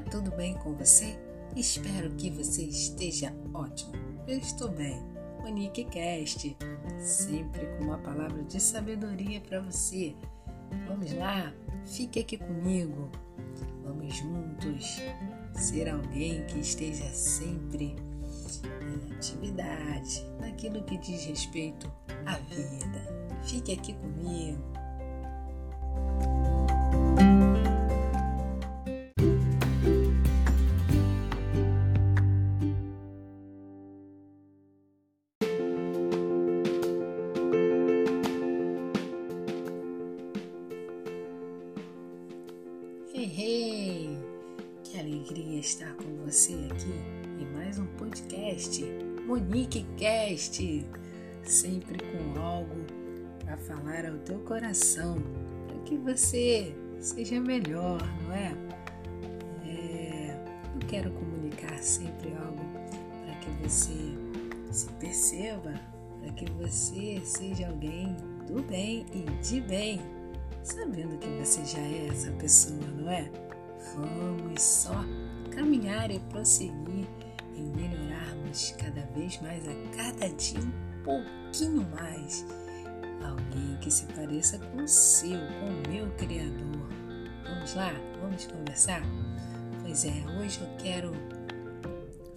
Tudo bem com você? Espero que você esteja ótimo. Eu estou bem. Monique Cast, sempre com uma palavra de sabedoria para você. Vamos lá, fique aqui comigo. Vamos juntos ser alguém que esteja sempre em atividade, naquilo que diz respeito à vida. Fique aqui comigo. Alegria estar com você aqui em mais um podcast, Monique Cast, sempre com algo para falar ao teu coração, para que você seja melhor, não é? é? Eu quero comunicar sempre algo para que você se perceba, para que você seja alguém do bem e de bem sabendo que você já é essa pessoa, não é? Vamos só caminhar e prosseguir em melhorarmos cada vez mais, a cada dia um pouquinho mais. Alguém que se pareça com o seu, com o meu Criador. Vamos lá? Vamos conversar? Pois é, hoje eu quero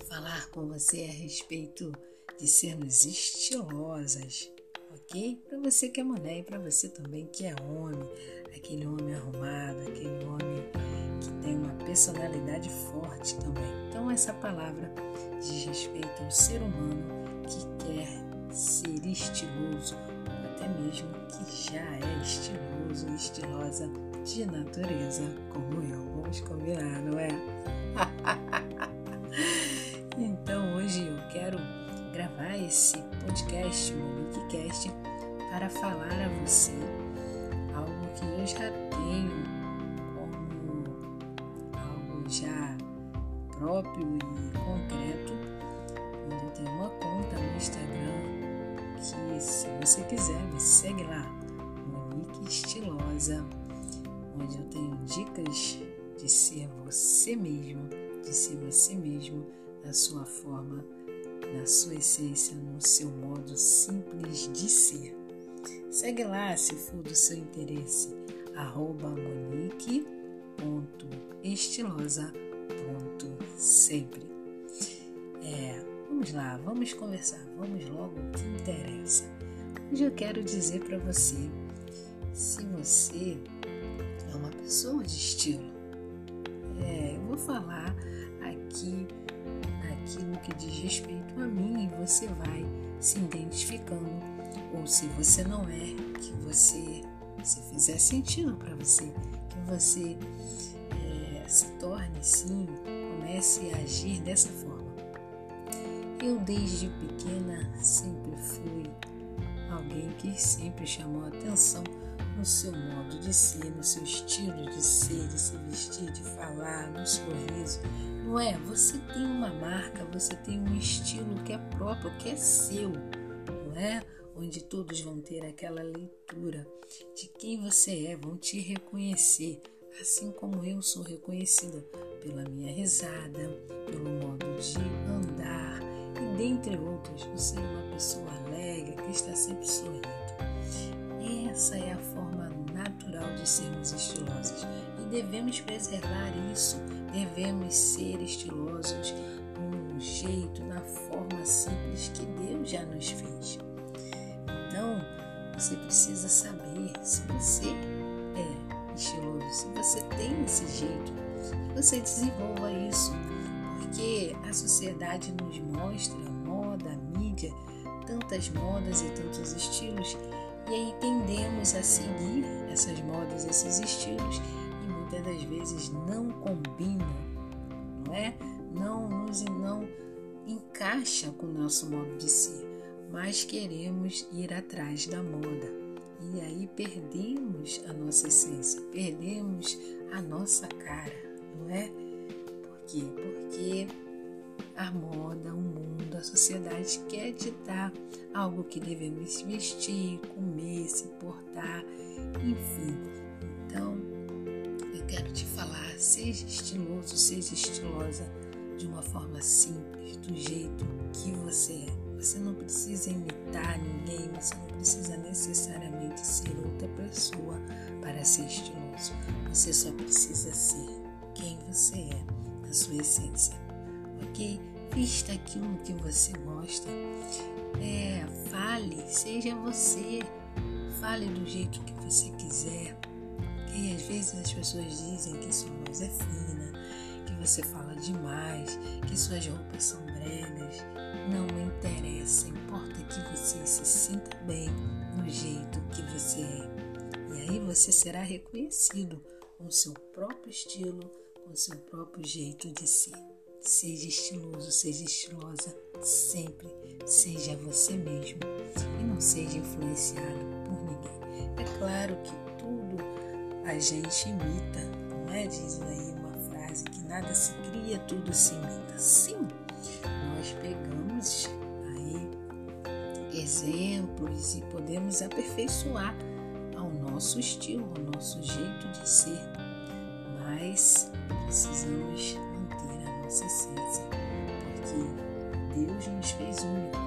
falar com você a respeito de sermos estilosas ok? Para você que é mulher e para você também que é homem, aquele homem arrumado, aquele homem que tem uma personalidade forte também. Então, essa palavra diz respeito ao ser humano que quer ser estiloso, ou até mesmo que já é estiloso, estilosa de natureza, como eu. Vamos combinar, não é? então, hoje eu quero gravar esse podcast, o Wikicast, para falar a você algo que eu já tenho próprio e concreto, onde eu tenho uma conta no Instagram que se você quiser me segue lá, Monique Estilosa, onde eu tenho dicas de ser você mesmo, de ser você mesmo na sua forma na sua essência, no seu modo simples de ser. Segue lá se for do seu interesse, arroba monique.estilosa.sempre. É, vamos lá, vamos conversar, vamos logo o que interessa. Hoje eu quero dizer para você, se você é uma pessoa de estilo, é, eu vou falar aqui aquilo que diz respeito a mim e você vai se identificando. Ou se você não é, que você, se fizer sentido para você, que você é, se torne sim, comece a agir dessa forma. Eu desde pequena sempre fui alguém que sempre chamou atenção no seu modo de ser, no seu estilo de ser, de se vestir, de falar, no sorriso. Não é? Você tem uma marca, você tem um estilo que é próprio, que é seu, não é? Onde todos vão ter aquela leitura de quem você é, vão te reconhecer, assim como eu sou reconhecida pela minha risada, pelo modo de andar e dentre outros, por ser uma pessoa alegre que está sempre sorrindo. Essa é a forma natural de sermos estilosos e devemos preservar isso, devemos ser estilosos no jeito, na forma simples que Deus já nos fez. Então, você precisa saber se você estiloso, se você tem esse jeito, você desenvolva isso, porque a sociedade nos mostra, moda, mídia, tantas modas e tantos estilos e aí tendemos a seguir essas modas, esses estilos e muitas das vezes não combinam, não é? Não nos não encaixa com o nosso modo de ser, mas queremos ir atrás da moda. E aí perdemos a nossa essência, perdemos a nossa cara, não é? Por quê? Porque a moda, o mundo, a sociedade quer ditar algo que devemos vestir, comer, se portar, enfim. Então, eu quero te falar, seja estiloso, seja estilosa de uma forma simples, do jeito que você é. Você não precisa imitar ninguém, você não precisa necessariamente ser outra pessoa para ser estiloso. Você só precisa ser quem você é, a sua essência. Ok? Vista aquilo que você gosta. É, fale, seja você. Fale do jeito que você quiser. E às vezes as pessoas dizem que sua voz é fina, que você fala demais, que suas roupas são bregas. Não me interessa, importa que você se sinta bem no jeito que você é. E aí você será reconhecido com seu próprio estilo, com seu próprio jeito de ser. Seja estiloso, seja estilosa, sempre seja você mesmo e não seja influenciado por ninguém. É claro que tudo a gente imita, não é? Diz aí uma frase que nada se cria, tudo se imita. Sim, nós pegamos exemplos e podemos aperfeiçoar ao nosso estilo, ao nosso jeito de ser, mas precisamos manter a nossa essência, porque Deus nos fez únicos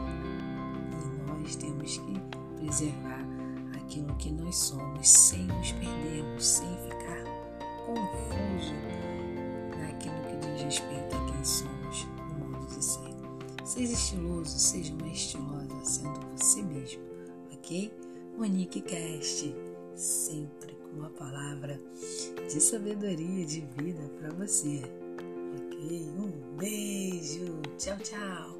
e nós temos que preservar aquilo que nós somos sem nos perdermos, sem ficar Seja estiloso, seja uma estilosa, sendo você mesmo, ok? Monique Cast, sempre com uma palavra de sabedoria, de vida para você. Ok? Um beijo. Tchau, tchau.